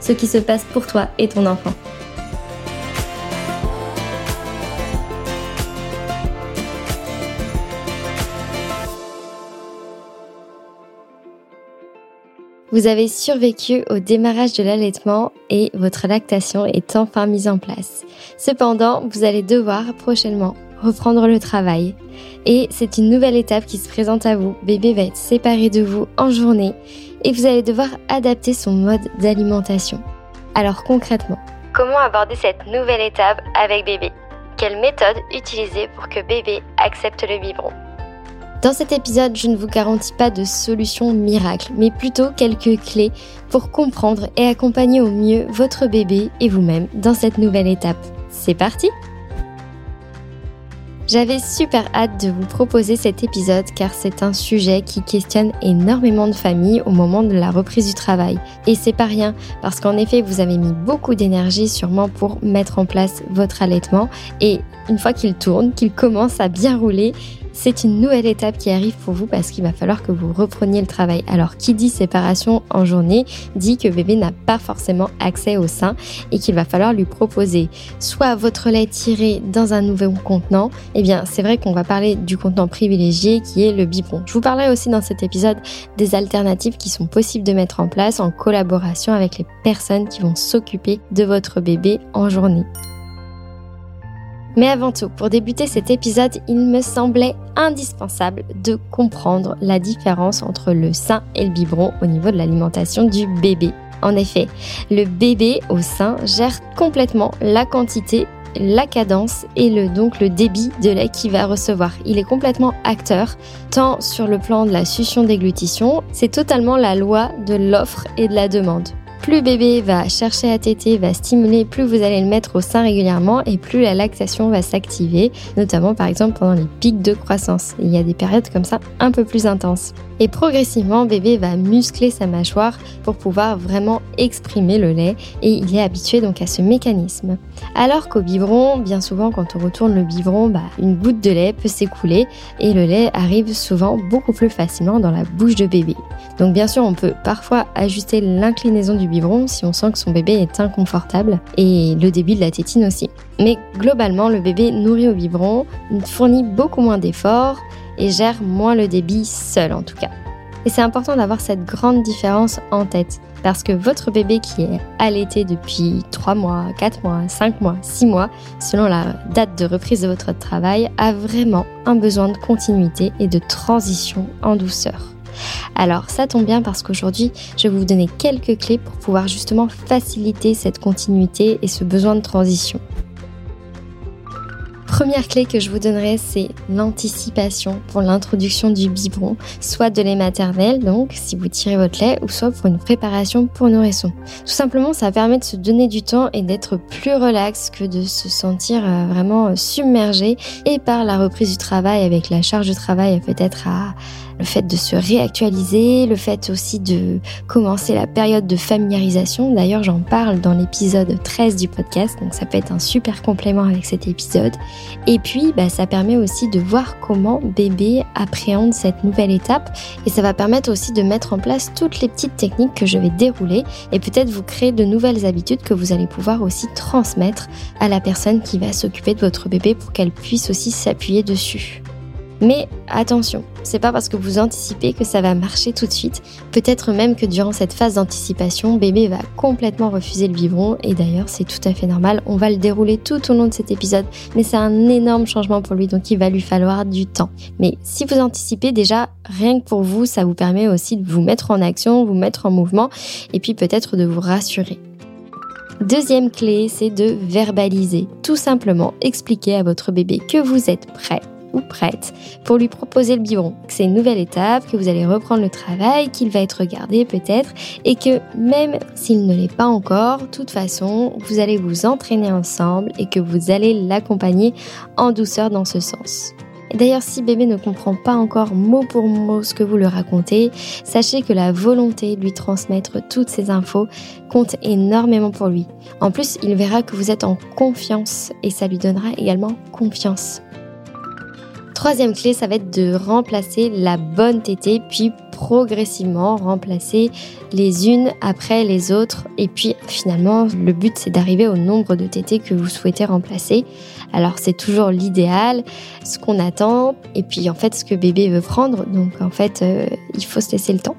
ce qui se passe pour toi et ton enfant. Vous avez survécu au démarrage de l'allaitement et votre lactation est enfin mise en place. Cependant, vous allez devoir prochainement reprendre le travail. Et c'est une nouvelle étape qui se présente à vous. Bébé va être séparé de vous en journée et vous allez devoir adapter son mode d'alimentation. Alors concrètement, comment aborder cette nouvelle étape avec bébé? Quelle méthode utiliser pour que bébé accepte le biberon? Dans cet épisode, je ne vous garantis pas de solution miracle, mais plutôt quelques clés pour comprendre et accompagner au mieux votre bébé et vous-même dans cette nouvelle étape. C'est parti j'avais super hâte de vous proposer cet épisode car c'est un sujet qui questionne énormément de familles au moment de la reprise du travail. Et c'est pas rien parce qu'en effet vous avez mis beaucoup d'énergie sûrement pour mettre en place votre allaitement et une fois qu'il tourne, qu'il commence à bien rouler, c'est une nouvelle étape qui arrive pour vous parce qu'il va falloir que vous repreniez le travail. Alors, qui dit séparation en journée dit que bébé n'a pas forcément accès au sein et qu'il va falloir lui proposer soit votre lait tiré dans un nouveau contenant. Eh bien, c'est vrai qu'on va parler du contenant privilégié qui est le biberon. Je vous parlerai aussi dans cet épisode des alternatives qui sont possibles de mettre en place en collaboration avec les personnes qui vont s'occuper de votre bébé en journée. Mais avant tout, pour débuter cet épisode, il me semblait indispensable de comprendre la différence entre le sein et le biberon au niveau de l'alimentation du bébé. En effet, le bébé au sein gère complètement la quantité la cadence et donc le débit de lait qu'il va recevoir. Il est complètement acteur, tant sur le plan de la succion déglutition, c'est totalement la loi de l'offre et de la demande. Plus bébé va chercher à téter, va stimuler, plus vous allez le mettre au sein régulièrement et plus la lactation va s'activer, notamment par exemple pendant les pics de croissance. Il y a des périodes comme ça un peu plus intenses. Et progressivement, bébé va muscler sa mâchoire pour pouvoir vraiment exprimer le lait et il est habitué donc à ce mécanisme. Alors qu'au biberon, bien souvent quand on retourne le biberon, bah, une goutte de lait peut s'écouler et le lait arrive souvent beaucoup plus facilement dans la bouche de bébé. Donc bien sûr, on peut parfois ajuster l'inclinaison du biberon si on sent que son bébé est inconfortable et le débit de la tétine aussi. Mais globalement, le bébé nourri au biberon fournit beaucoup moins d'efforts et gère moins le débit seul en tout cas. Et c'est important d'avoir cette grande différence en tête parce que votre bébé qui est allaité depuis 3 mois, 4 mois, 5 mois, 6 mois, selon la date de reprise de votre travail, a vraiment un besoin de continuité et de transition en douceur. Alors ça tombe bien parce qu'aujourd'hui je vais vous donner quelques clés pour pouvoir justement faciliter cette continuité et ce besoin de transition. Première clé que je vous donnerai, c'est l'anticipation pour l'introduction du biberon, soit de lait maternel, donc si vous tirez votre lait, ou soit pour une préparation pour nourrisson. Tout simplement, ça permet de se donner du temps et d'être plus relax que de se sentir euh, vraiment submergé et par la reprise du travail avec la charge de travail peut-être à le fait de se réactualiser, le fait aussi de commencer la période de familiarisation. D'ailleurs, j'en parle dans l'épisode 13 du podcast, donc ça peut être un super complément avec cet épisode. Et puis, bah, ça permet aussi de voir comment bébé appréhende cette nouvelle étape et ça va permettre aussi de mettre en place toutes les petites techniques que je vais dérouler et peut-être vous créer de nouvelles habitudes que vous allez pouvoir aussi transmettre à la personne qui va s'occuper de votre bébé pour qu'elle puisse aussi s'appuyer dessus. Mais attention, c'est pas parce que vous anticipez que ça va marcher tout de suite. Peut-être même que durant cette phase d'anticipation, bébé va complètement refuser le biberon et d'ailleurs c'est tout à fait normal. On va le dérouler tout au long de cet épisode, mais c'est un énorme changement pour lui donc il va lui falloir du temps. Mais si vous anticipez déjà, rien que pour vous, ça vous permet aussi de vous mettre en action, vous mettre en mouvement et puis peut-être de vous rassurer. Deuxième clé, c'est de verbaliser. Tout simplement expliquer à votre bébé que vous êtes prêt ou prête pour lui proposer le biberon. C'est une nouvelle étape, que vous allez reprendre le travail, qu'il va être regardé peut-être, et que même s'il ne l'est pas encore, de toute façon, vous allez vous entraîner ensemble et que vous allez l'accompagner en douceur dans ce sens. D'ailleurs, si bébé ne comprend pas encore mot pour mot ce que vous lui racontez, sachez que la volonté de lui transmettre toutes ces infos compte énormément pour lui. En plus, il verra que vous êtes en confiance et ça lui donnera également confiance. Troisième clé, ça va être de remplacer la bonne tétée, puis progressivement remplacer les unes après les autres. Et puis finalement, le but c'est d'arriver au nombre de tétées que vous souhaitez remplacer. Alors c'est toujours l'idéal, ce qu'on attend, et puis en fait ce que bébé veut prendre. Donc en fait, euh, il faut se laisser le temps.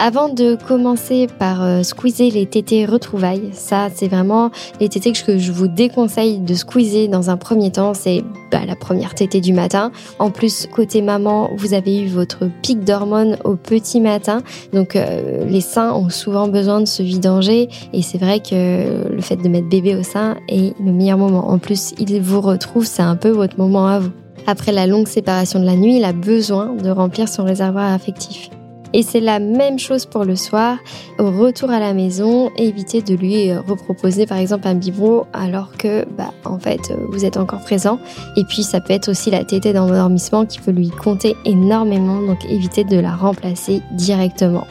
Avant de commencer par euh, squeezer les tétés retrouvailles, ça c'est vraiment les tétés que je vous déconseille de squeezer dans un premier temps, c'est bah, la première tétée du matin. En plus, côté maman, vous avez eu votre pic d'hormones au petit matin, donc euh, les seins ont souvent besoin de se vidanger et c'est vrai que le fait de mettre bébé au sein est le meilleur moment. En plus, il vous retrouve, c'est un peu votre moment à vous. Après la longue séparation de la nuit, il a besoin de remplir son réservoir affectif. Et c'est la même chose pour le soir. Au retour à la maison, évitez de lui euh, reproposer par exemple un biberon alors que bah, en fait euh, vous êtes encore présent. Et puis ça peut être aussi la tétée d'endormissement qui peut lui compter énormément, donc évitez de la remplacer directement.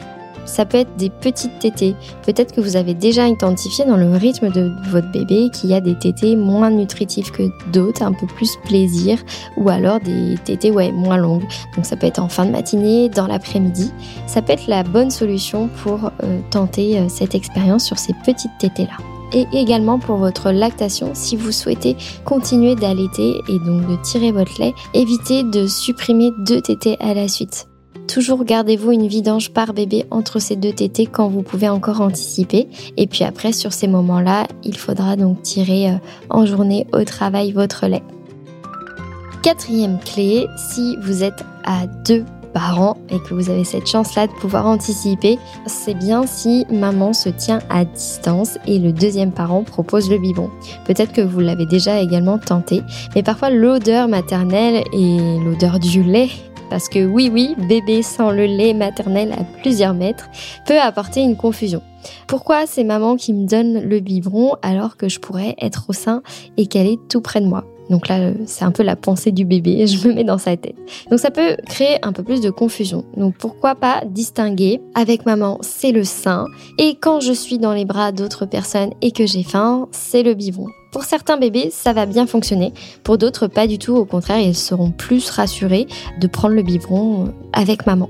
Ça peut être des petites tétées. Peut-être que vous avez déjà identifié dans le rythme de votre bébé qu'il y a des tétées moins nutritives que d'autres, un peu plus plaisir, ou alors des tétées ouais, moins longues. Donc ça peut être en fin de matinée, dans l'après-midi. Ça peut être la bonne solution pour euh, tenter euh, cette expérience sur ces petites tétées-là et également pour votre lactation si vous souhaitez continuer d'allaiter et donc de tirer votre lait, évitez de supprimer deux tétées à la suite. Toujours gardez-vous une vidange par bébé entre ces deux tétés quand vous pouvez encore anticiper. Et puis après, sur ces moments-là, il faudra donc tirer euh, en journée au travail votre lait. Quatrième clé, si vous êtes à deux parents et que vous avez cette chance-là de pouvoir anticiper, c'est bien si maman se tient à distance et le deuxième parent propose le biberon. Peut-être que vous l'avez déjà également tenté, mais parfois l'odeur maternelle et l'odeur du lait parce que oui, oui, bébé sans le lait maternel à plusieurs mètres peut apporter une confusion. Pourquoi c'est maman qui me donne le biberon alors que je pourrais être au sein et qu'elle est tout près de moi? Donc là, c'est un peu la pensée du bébé, je me mets dans sa tête. Donc ça peut créer un peu plus de confusion. Donc pourquoi pas distinguer avec maman, c'est le sein, et quand je suis dans les bras d'autres personnes et que j'ai faim, c'est le biberon. Pour certains bébés, ça va bien fonctionner. Pour d'autres, pas du tout. Au contraire, ils seront plus rassurés de prendre le biberon avec maman.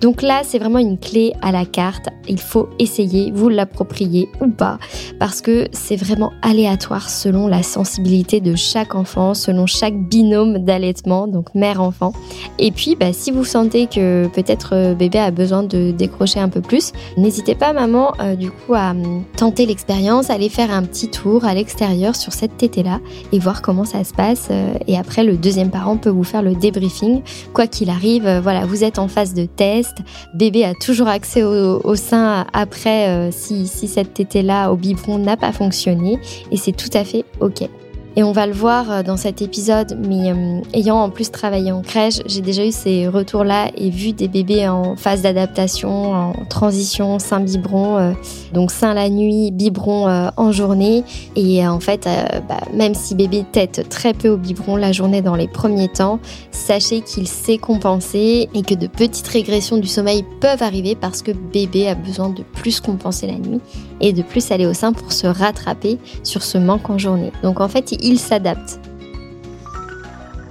Donc là, c'est vraiment une clé à la carte. Il faut essayer, vous l'approprier ou pas, parce que c'est vraiment aléatoire selon la sensibilité de chaque enfant, selon chaque binôme d'allaitement, donc mère-enfant. Et puis, bah, si vous sentez que peut-être euh, bébé a besoin de décrocher un peu plus, n'hésitez pas, maman, euh, du coup, à hum, tenter l'expérience, aller faire un petit tour à l'extérieur sur cette tétée-là et voir comment ça se passe. Euh, et après, le deuxième parent peut vous faire le débriefing. Quoi qu'il arrive, voilà, vous êtes en phase de test Bébé a toujours accès au, sein après euh, si, si cette tétée-là au biberon n'a pas fonctionné et c'est tout à fait OK. Et on va le voir euh, dans cet épisode, mais euh, ayant en plus travaillé en crèche, j'ai déjà eu ces retours-là et vu des bébés en phase d'adaptation, en transition, sein biberon, euh, donc sein la nuit, biberon en journée. Et en fait, bah, même si bébé tête très peu au biberon la journée dans les premiers temps, sachez qu'il sait compenser et que de petites régressions du sommeil peuvent arriver parce que bébé a besoin de plus compenser la nuit et de plus aller au sein pour se rattraper sur ce manque en journée. Donc en fait, il s'adapte.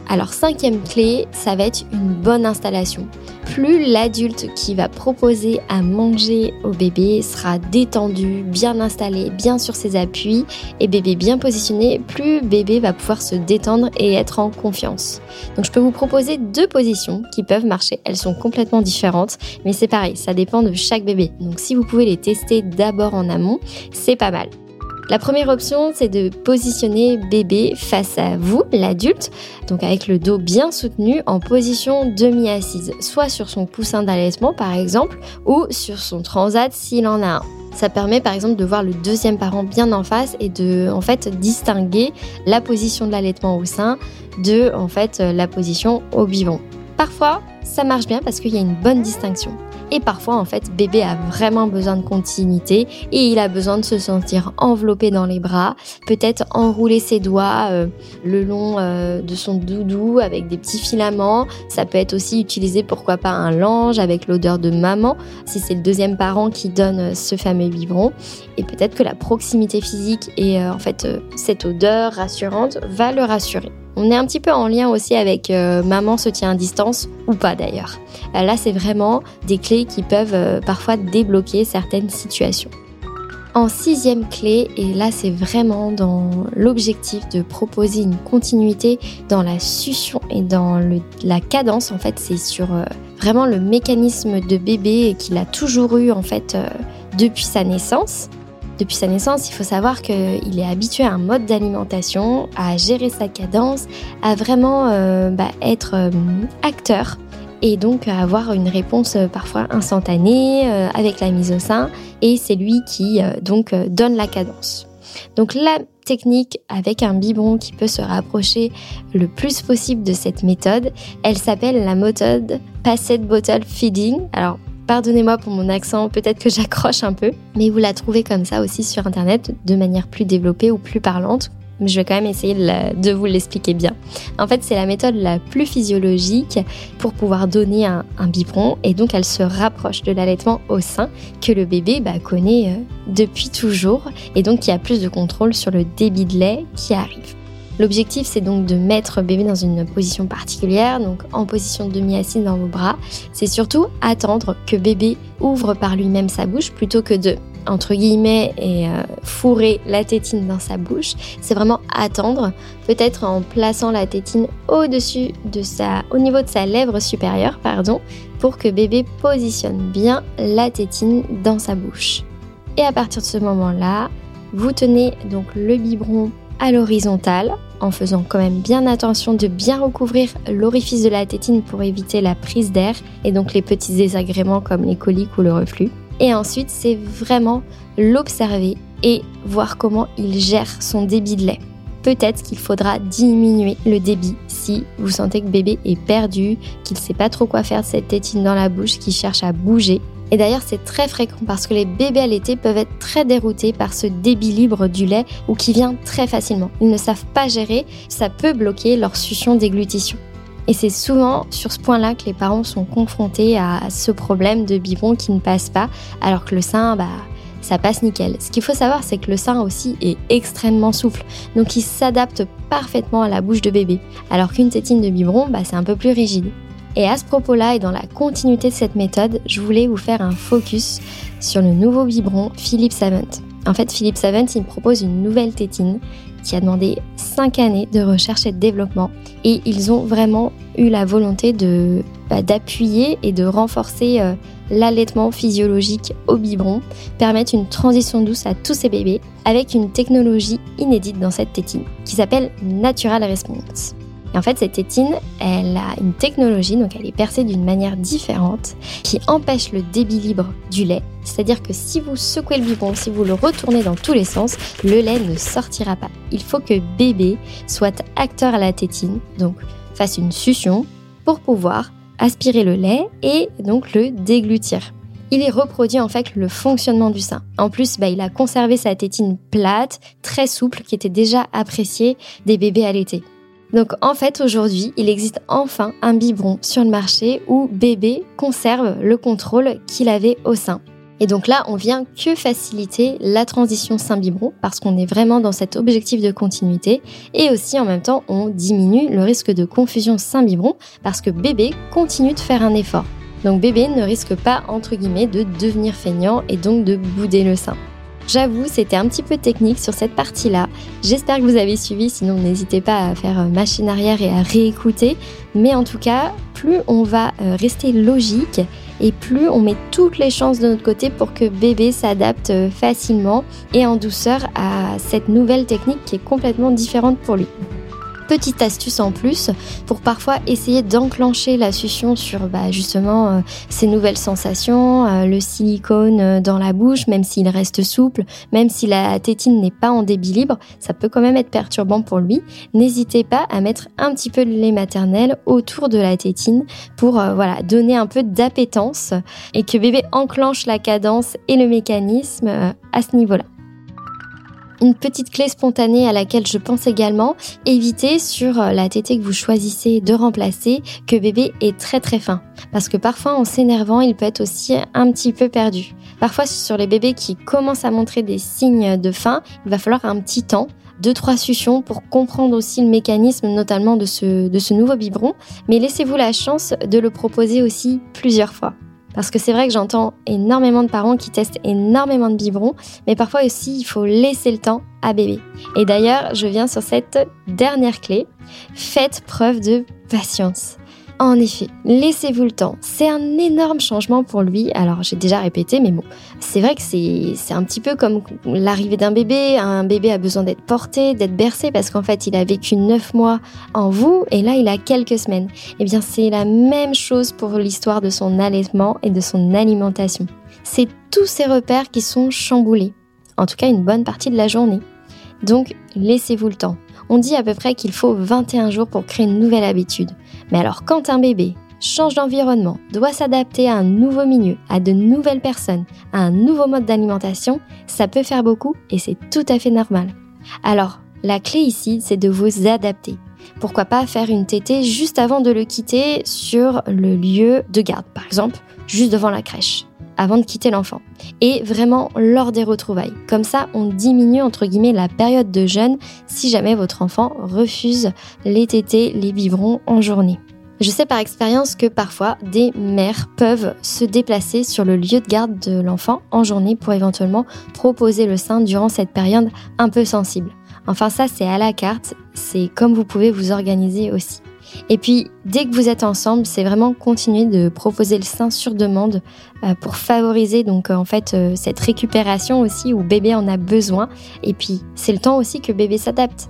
Alors cinquième clé, ça va être une bonne installation. Plus l'adulte qui va proposer à manger au bébé sera détendu, bien installé, bien sur ses appuis et bébé bien positionné, plus bébé va pouvoir se détendre et être en confiance. Donc je peux vous proposer deux positions qui peuvent marcher. Elles sont complètement différentes, mais c'est pareil, ça dépend de chaque bébé. Donc si vous pouvez les tester d'abord en amont, c'est pas mal. La première option, c'est de positionner bébé face à vous, l'adulte, donc avec le dos bien soutenu en position demi-assise, soit sur son coussin d'allaitement par exemple, ou sur son transat s'il en a un. Ça permet par exemple de voir le deuxième parent bien en face et de en fait distinguer la position de l'allaitement au sein de en fait la position au biberon. Parfois, ça marche bien parce qu'il y a une bonne distinction. Et parfois, en fait, bébé a vraiment besoin de continuité et il a besoin de se sentir enveloppé dans les bras, peut-être enrouler ses doigts euh, le long euh, de son doudou avec des petits filaments. Ça peut être aussi utilisé, pourquoi pas, un lange avec l'odeur de maman, si c'est le deuxième parent qui donne euh, ce fameux biberon. Et peut-être que la proximité physique et en fait cette odeur rassurante va le rassurer. On est un petit peu en lien aussi avec euh, maman se tient à distance ou pas d'ailleurs. Euh, là, c'est vraiment des clés qui peuvent euh, parfois débloquer certaines situations. En sixième clé, et là c'est vraiment dans l'objectif de proposer une continuité dans la succion et dans la cadence, en fait c'est sur vraiment le mécanisme de bébé qu'il a toujours eu en fait depuis sa naissance. Depuis sa naissance, il faut savoir qu'il est habitué à un mode d'alimentation, à gérer sa cadence, à vraiment euh, bah, être euh, acteur et donc avoir une réponse euh, parfois instantanée avec la mise au sein. Et c'est lui qui donc donne la cadence. Donc la technique avec un biberon qui peut se rapprocher le plus possible de cette méthode, elle s'appelle la méthode Passed Bottle Feeding. Alors Pardonnez-moi pour mon accent, peut-être que j'accroche un peu, mais vous la trouvez comme ça aussi sur Internet de manière plus développée ou plus parlante. Je vais quand même essayer de, vous l'expliquer bien. En fait, c'est la méthode la plus physiologique pour pouvoir donner un, biberon et donc elle se rapproche de l'allaitement au sein que le bébé bah, connaît euh, depuis toujours et donc qui a plus de contrôle sur le débit de lait qui arrive. L'objectif, c'est donc de mettre bébé dans une position particulière, donc en position demi-assise dans vos bras. C'est surtout attendre que bébé ouvre par lui-même sa bouche plutôt que de entre guillemets et euh, fourrer la tétine dans sa bouche. C'est vraiment attendre, peut-être en plaçant la tétine au-dessus de sa, au niveau de sa lèvre supérieure, pardon, pour que bébé positionne bien la tétine dans sa bouche. Et à partir de ce moment-là, vous tenez donc le biberon à l'horizontale en faisant quand même bien attention de bien recouvrir l'orifice de la tétine pour éviter la prise d'air et donc les petits désagréments comme les coliques ou le reflux. Et ensuite, c'est vraiment l'observer et voir comment il gère son débit de lait. Peut-être qu'il faudra diminuer le débit si vous sentez que bébé est perdu, qu'il ne sait pas trop quoi faire de cette tétine dans la bouche, qu'il cherche à bouger et d'ailleurs, c'est très fréquent parce que les bébés allaités peuvent être très déroutés par ce débit libre du lait ou qui vient très facilement. Ils ne savent pas gérer, ça peut bloquer leur succion déglutition. Et c'est souvent sur ce point-là que les parents sont confrontés à ce problème de biberon qui ne passe pas, alors que le sein, bah, ça passe nickel. Ce qu'il faut savoir, c'est que le sein aussi est extrêmement souple, donc il s'adapte parfaitement à la bouche de bébé, alors qu'une tétine de biberon, bah, c'est un peu plus rigide. Et à ce propos-là et dans la continuité de cette méthode, je voulais vous faire un focus sur le nouveau biberon Philippe Savant. En fait, Philippe Savant, il propose une nouvelle tétine qui a demandé 5 années de recherche et de développement. Et ils ont vraiment eu la volonté bah, d'appuyer et de renforcer euh, l'allaitement physiologique au biberon, permettre une transition douce à tous ces bébés avec une technologie inédite dans cette tétine qui s'appelle Natural Response. Et en fait, cette tétine, elle a une technologie, donc elle est percée d'une manière différente, qui empêche le débit libre du lait. C'est-à-dire que si vous secouez le biberon, si vous le retournez dans tous les sens, le lait ne sortira pas. Il faut que bébé soit acteur à la tétine, donc fasse une succion pour pouvoir aspirer le lait et donc le déglutir. Il y reproduit en fait le fonctionnement du sein. En plus, bah, il a conservé sa tétine plate, très souple, qui était déjà appréciée des bébés allaités. Donc en fait aujourd'hui, il existe enfin un biberon sur le marché où bébé conserve le contrôle qu'il avait au sein. Et donc là, on vient que faciliter la transition sein-biberon parce qu'on est vraiment dans cet objectif de continuité et aussi en même temps, on diminue le risque de confusion sein-biberon parce que bébé continue de faire un effort. Donc bébé ne risque pas entre guillemets de devenir feignant et donc de bouder le sein. J'avoue, c'était un petit peu technique sur cette partie-là. J'espère que vous avez suivi, sinon n'hésitez pas à faire machine arrière et à réécouter. Mais en tout cas, plus on va euh, rester logique et plus on met toutes les chances de notre côté pour que bébé s'adapte euh, facilement et en douceur à cette nouvelle technique qui est complètement différente pour lui. Petite astuce en plus pour parfois essayer d'enclencher la succion sur bah, justement euh, ces nouvelles sensations, euh, le silicone euh, dans la bouche, même s'il reste souple, même si la tétine n'est pas en débit libre, ça peut quand même être perturbant pour lui. N'hésitez pas à mettre un petit peu de lait maternel autour de la tétine pour donner un peu d'appétence et que bébé enclenche la cadence et le mécanisme à ce niveau-là. Une petite clé spontanée à laquelle je pense également, évitez sur euh, la tétée que vous choisissez de remplacer que bébé est très très fin. Parce que parfois en s'énervant, il peut être aussi un petit peu perdu. Parfois sur les bébés qui commencent à montrer des signes de faim, il va falloir un petit temps deux, trois suctions pour comprendre aussi le mécanisme notamment de ce, de ce nouveau biberon, mais laissez-vous la chance de le proposer aussi plusieurs fois. Parce que c'est vrai que j'entends énormément de parents qui testent énormément de biberons, mais parfois aussi il faut laisser le temps à bébé. Et d'ailleurs, je viens sur cette dernière clé. Faites preuve de patience. En effet, laissez-vous le temps. C'est un énorme changement pour lui. Alors, j'ai déjà répété, mais bon, c'est vrai que c'est un petit peu comme l'arrivée d'un bébé. Un bébé a besoin d'être porté, d'être bercé, parce qu'en fait, il a vécu neuf mois en vous, et là, il a quelques semaines. Eh bien, c'est la même chose pour l'histoire de son allaitement et de son alimentation. C'est tous ces repères qui sont chamboulés. En tout cas, une bonne partie de la journée. Donc, laissez-vous le temps. On dit à peu près qu'il faut 21 jours pour créer une nouvelle habitude. Mais alors quand un bébé change d'environnement, doit s'adapter à un nouveau milieu, à de nouvelles personnes, à un nouveau mode d'alimentation, ça peut faire beaucoup et c'est tout à fait normal. Alors, la clé ici, c'est de vous adapter. Pourquoi pas faire une tétée juste avant de le quitter sur le lieu de garde, par exemple, juste devant la crèche avant de quitter l'enfant. Et vraiment lors des retrouvailles. Comme ça, on diminue entre guillemets la période de jeûne si jamais votre enfant refuse les tétés, les biberons en journée. Je sais par expérience que parfois des mères peuvent se déplacer sur le lieu de garde de l'enfant en journée pour éventuellement proposer le sein durant cette période un peu sensible. Enfin ça c'est à la carte, c'est comme vous pouvez vous organiser aussi. Et puis, dès que vous êtes ensemble, c'est vraiment continuer de proposer le sein sur demande euh, pour favoriser donc euh, en fait euh, cette récupération aussi où bébé en a besoin. Et puis, c'est le temps aussi que bébé s'adapte.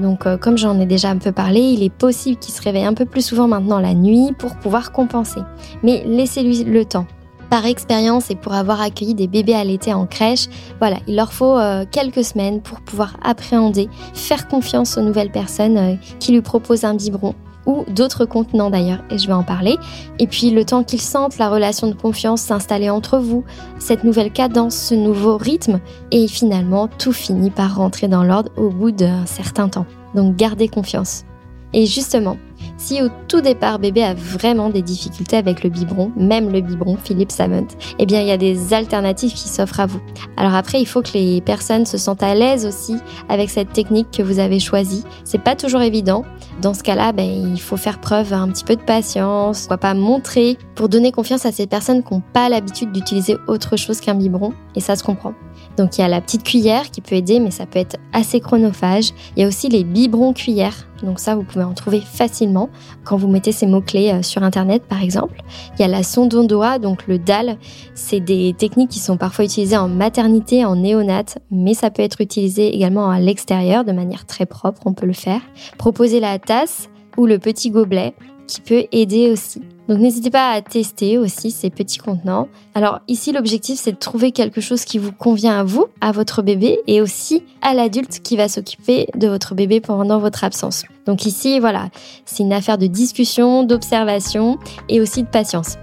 donc, comme j'en ai déjà un peu parlé, il est possible qu'il se réveille un peu plus souvent maintenant la nuit pour pouvoir compenser. Mais laissez-lui le temps par expérience et pour avoir accueilli des bébés allaités en crèche, voilà, il leur faut quelques semaines pour pouvoir appréhender, faire confiance aux nouvelles personnes qui lui proposent un biberon ou d'autres contenants d'ailleurs, et je vais en parler. Et puis le temps qu'ils sentent la relation de confiance s'installer entre vous, cette nouvelle cadence, ce nouveau rythme, et finalement tout finit par rentrer dans l'ordre au bout d'un certain temps. Donc gardez confiance. Et justement, si au tout départ bébé a vraiment des difficultés avec le biberon, même le biberon Philippe Savant, eh bien il y a des alternatives qui s'offrent à vous. Alors après, il faut que les personnes se sentent à l'aise aussi avec cette technique que vous avez choisie. C'est pas toujours évident. Dans ce cas-là, ben, il faut faire preuve un petit peu de patience, pourquoi pas montrer pour donner confiance à ces personnes qui n'ont pas l'habitude d'utiliser autre chose qu'un biberon, et ça se comprend. Donc il y a la petite cuillère qui peut aider, mais ça peut être assez chronophage. Il y a aussi les biberons cuillères. Donc ça, vous pouvez en trouver facilement quand vous mettez ces mots-clés euh, sur Internet, par exemple. Il y a la sonde doigt, donc le DAL. C'est des techniques qui sont parfois utilisées en maternité, en néonate, mais ça peut être utilisé également à l'extérieur de manière très propre, on peut le faire. Proposer la tasse, ou le petit gobelet qui peut aider aussi. Donc n'hésitez pas à tester aussi ces petits contenants. Alors ici l'objectif c'est de trouver quelque chose qui vous convient à vous, à votre bébé et aussi à l'adulte qui va s'occuper de votre bébé pendant votre absence. Donc ici voilà, c'est une affaire de discussion, d'observation et aussi de patience.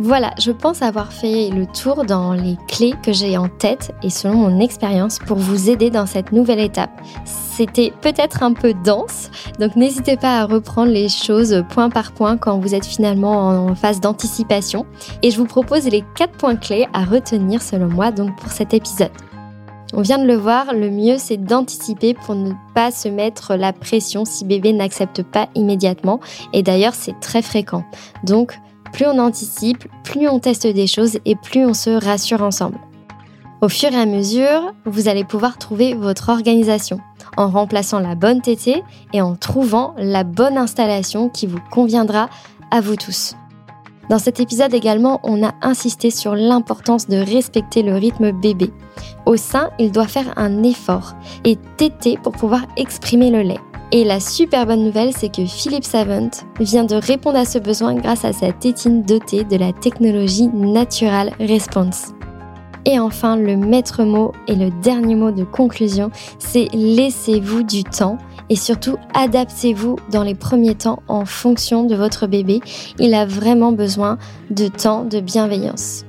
Voilà, je pense avoir fait le tour dans les clés que j'ai en tête et selon mon expérience pour vous aider dans cette nouvelle étape. C'était peut-être un peu dense, donc n'hésitez pas à reprendre les choses point par point quand vous êtes finalement en phase d'anticipation. Et je vous propose les quatre points clés à retenir selon moi donc pour cet épisode. On vient de le voir, le mieux c'est d'anticiper pour ne pas se mettre la pression si bébé n'accepte pas immédiatement. Et d'ailleurs c'est très fréquent. Donc plus on anticipe, plus on teste des choses et plus on se rassure ensemble. Au fur et à mesure, vous allez pouvoir trouver votre organisation en remplaçant la bonne tétée et en trouvant la bonne installation qui vous conviendra à vous tous. Dans cet épisode également, on a insisté sur l'importance de respecter le rythme bébé. Au sein, il doit faire un effort et téter pour pouvoir exprimer le lait. Et la super bonne nouvelle, c'est que Philippe Savant vient de répondre à ce besoin grâce à sa tétine dotée de la technologie Natural Response. Et enfin, le maître mot et le dernier mot de conclusion, c'est laissez-vous du temps et surtout adaptez-vous dans les premiers temps en fonction de votre bébé. Il a vraiment besoin de temps de bienveillance.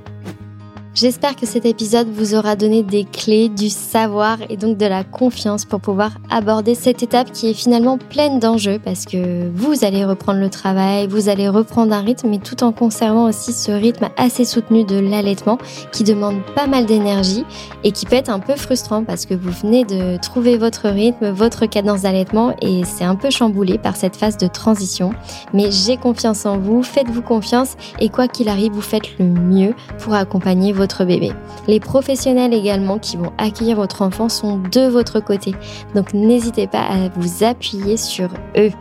J'espère que cet épisode vous aura donné des clés, du savoir et donc de la confiance pour pouvoir aborder cette étape qui est finalement pleine d'enjeux parce que vous allez reprendre le travail, vous allez reprendre un rythme, mais tout en conservant aussi ce rythme assez soutenu de l'allaitement qui demande pas mal d'énergie et qui peut être un peu frustrant parce que vous venez de trouver votre rythme, votre cadence d'allaitement et c'est un peu chamboulé par cette phase de transition. Mais j'ai confiance en vous, faites-vous confiance et quoi qu'il arrive, vous faites le mieux pour accompagner votre bébé. Les professionnels également qui vont accueillir votre enfant sont de votre côté. Donc n'hésitez pas à vous appuyer sur eux.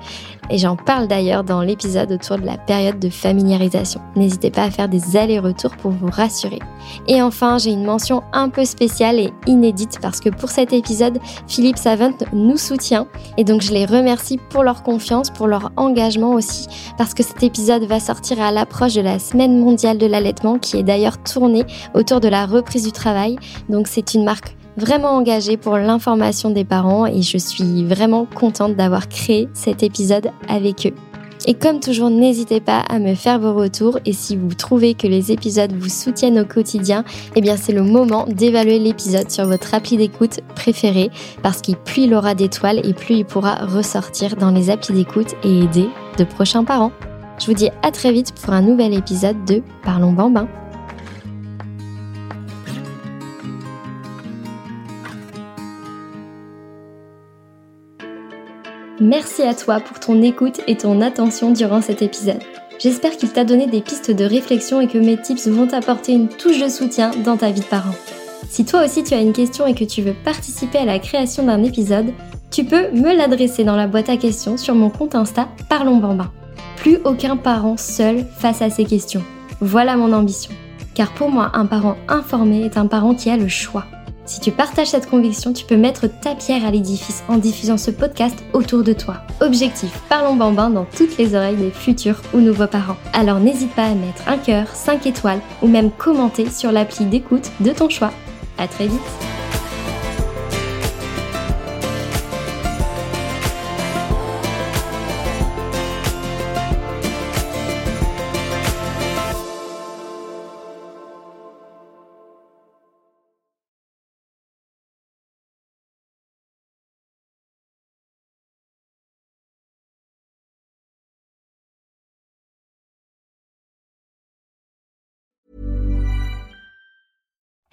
Et j'en parle d'ailleurs dans l'épisode autour de la période de familiarisation. N'hésitez pas à faire des allers-retours pour vous rassurer. Et enfin, j'ai une mention un peu spéciale et inédite parce que pour cet épisode, Philippe Savant nous soutient. Et donc je les remercie pour leur confiance, pour leur engagement aussi, parce que cet épisode va sortir à l'approche de la semaine mondiale de l'allaitement qui est d'ailleurs tournée autour de la reprise du travail. Donc c'est une marque vraiment engagée pour l'information des parents et je suis vraiment contente d'avoir créé cet épisode avec eux. Et comme toujours, n'hésitez pas à me faire vos retours et si vous trouvez que les épisodes vous soutiennent au quotidien, eh bien c'est le moment d'évaluer l'épisode sur votre appli d'écoute préférée parce qu'il plus il aura d'étoiles et plus il pourra ressortir dans les applis d'écoute et aider de prochains parents. Je vous dis à très vite pour un nouvel épisode de Parlons Bambin. Merci à toi pour ton écoute et ton attention durant cet épisode. J'espère qu'il t'a donné des pistes de réflexion et que mes tips vont t'apporter une touche de soutien dans ta vie de parent. Si toi aussi tu as une question et que tu veux participer à la création d'un épisode, tu peux me l'adresser dans la boîte à questions sur mon compte Insta Parlons Bambin. Plus aucun parent seul face à ces questions. Voilà mon ambition. Car pour moi, un parent informé est un parent qui a le choix. Si tu partages cette conviction, tu peux mettre ta pierre à l'édifice en diffusant ce podcast autour de toi. Objectif, parlons bambin dans toutes les oreilles des futurs ou nouveaux parents. Alors n'hésite pas à mettre un cœur, 5 étoiles ou même commenter sur l'appli d'écoute de ton choix. À très vite